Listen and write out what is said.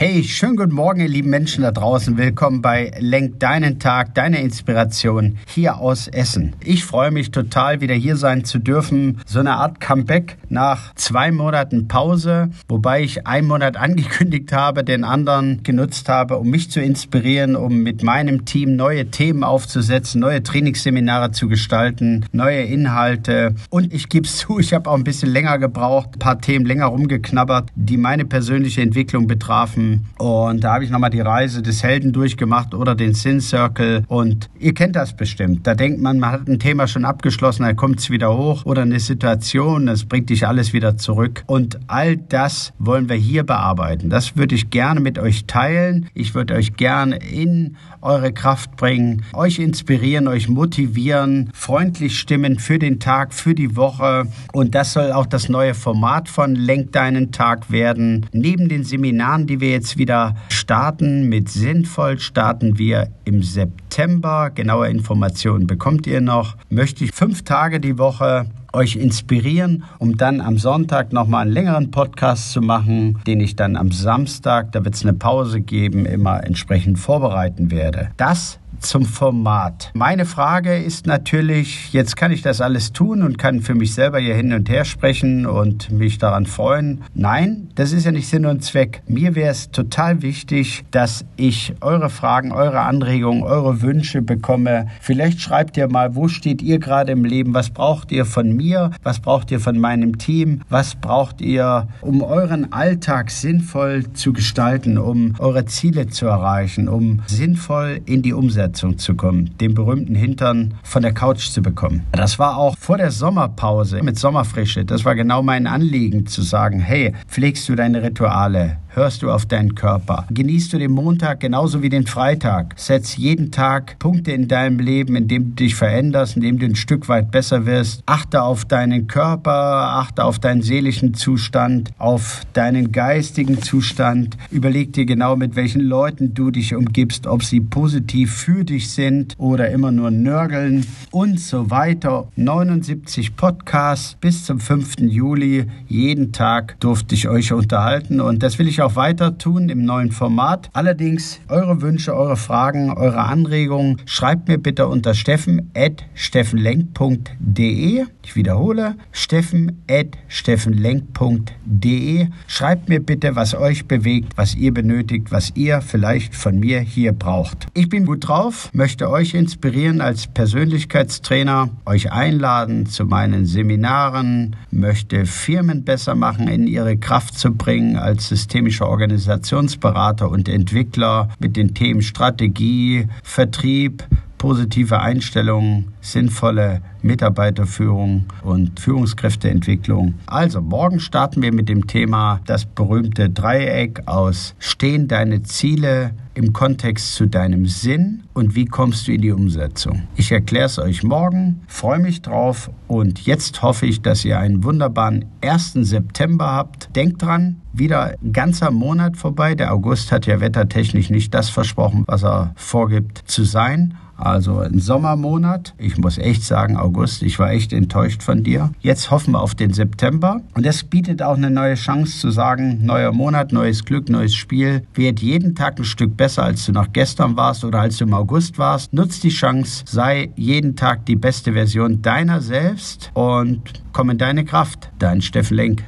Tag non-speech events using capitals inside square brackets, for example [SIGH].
Hey, schönen guten Morgen, ihr lieben Menschen da draußen. Willkommen bei Lenk deinen Tag, deine Inspiration hier aus Essen. Ich freue mich total, wieder hier sein zu dürfen. So eine Art Comeback nach zwei Monaten Pause, wobei ich einen Monat [LAUGHS] angekündigt habe, den anderen genutzt habe, um mich zu inspirieren, um mit meinem Team neue Themen aufzusetzen, neue Trainingsseminare zu gestalten, neue Inhalte. Und ich gebe es zu, ich habe auch ein bisschen länger gebraucht, ein paar Themen länger rumgeknabbert, die meine persönliche Entwicklung betrafen und da habe ich nochmal die Reise des Helden durchgemacht oder den Sin Circle. Und ihr kennt das bestimmt. Da denkt man, man hat ein Thema schon abgeschlossen, dann kommt es wieder hoch oder eine Situation, das bringt dich alles wieder zurück. Und all das wollen wir hier bearbeiten. Das würde ich gerne mit euch teilen. Ich würde euch gerne in eure Kraft bringen, euch inspirieren, euch motivieren, freundlich stimmen für den Tag, für die Woche. Und das soll auch das neue Format von Lenk deinen Tag werden. Neben den Seminaren, die wir jetzt wieder starten mit Sinnvoll, starten wir im September. Genaue Informationen bekommt ihr noch. Möchte ich fünf Tage die Woche euch inspirieren, um dann am Sonntag nochmal einen längeren Podcast zu machen, den ich dann am Samstag, da wird es eine Pause geben, immer entsprechend vorbereiten werde. Das zum Format. Meine Frage ist natürlich, jetzt kann ich das alles tun und kann für mich selber hier hin und her sprechen und mich daran freuen. Nein, das ist ja nicht Sinn und Zweck. Mir wäre es total wichtig, dass ich eure Fragen, eure Anregungen, eure Wünsche bekomme. Vielleicht schreibt ihr mal, wo steht ihr gerade im Leben? Was braucht ihr von mir? Was braucht ihr von meinem Team? Was braucht ihr, um euren Alltag sinnvoll zu gestalten, um eure Ziele zu erreichen, um sinnvoll in die Umsetzung Umsetzung zu kommen, den berühmten Hintern von der Couch zu bekommen. Das war auch vor der Sommerpause mit Sommerfrische. Das war genau mein Anliegen zu sagen, hey, pflegst du deine Rituale? Hörst du auf deinen Körper. Genießt du den Montag genauso wie den Freitag. Setz jeden Tag Punkte in deinem Leben, in dem du dich veränderst, in dem du ein Stück weit besser wirst. Achte auf deinen Körper, achte auf deinen seelischen Zustand, auf deinen geistigen Zustand. Überleg dir genau, mit welchen Leuten du dich umgibst, ob sie positiv für dich sind oder immer nur nörgeln und so weiter. 79 Podcasts bis zum 5. Juli. Jeden Tag durfte ich euch unterhalten und das will ich auch auch weiter tun im neuen Format. Allerdings eure Wünsche, eure Fragen, eure Anregungen schreibt mir bitte unter steffen.steffenlenk.de. Ich wiederhole, steffen.steffenlenk.de. Schreibt mir bitte, was euch bewegt, was ihr benötigt, was ihr vielleicht von mir hier braucht. Ich bin gut drauf, möchte euch inspirieren als Persönlichkeitstrainer, euch einladen zu meinen Seminaren, möchte Firmen besser machen, in ihre Kraft zu bringen als systemische strategischer Organisationsberater und Entwickler mit den Themen Strategie, Vertrieb, positive Einstellung, sinnvolle Mitarbeiterführung und Führungskräfteentwicklung. Also morgen starten wir mit dem Thema das berühmte Dreieck aus Stehen deine Ziele im Kontext zu deinem Sinn und wie kommst du in die Umsetzung. Ich erkläre es euch morgen, freue mich drauf und jetzt hoffe ich, dass ihr einen wunderbaren 1. September habt. Denkt dran, wieder ein ganzer Monat vorbei. Der August hat ja wettertechnisch nicht das versprochen, was er vorgibt zu sein also ein Sommermonat. Ich muss echt sagen, August, ich war echt enttäuscht von dir. Jetzt hoffen wir auf den September. Und das bietet auch eine neue Chance zu sagen, neuer Monat, neues Glück, neues Spiel. Wird jeden Tag ein Stück besser, als du noch gestern warst oder als du im August warst. Nutz die Chance, sei jeden Tag die beste Version deiner selbst und komm in deine Kraft. Dein Steffen Lenk.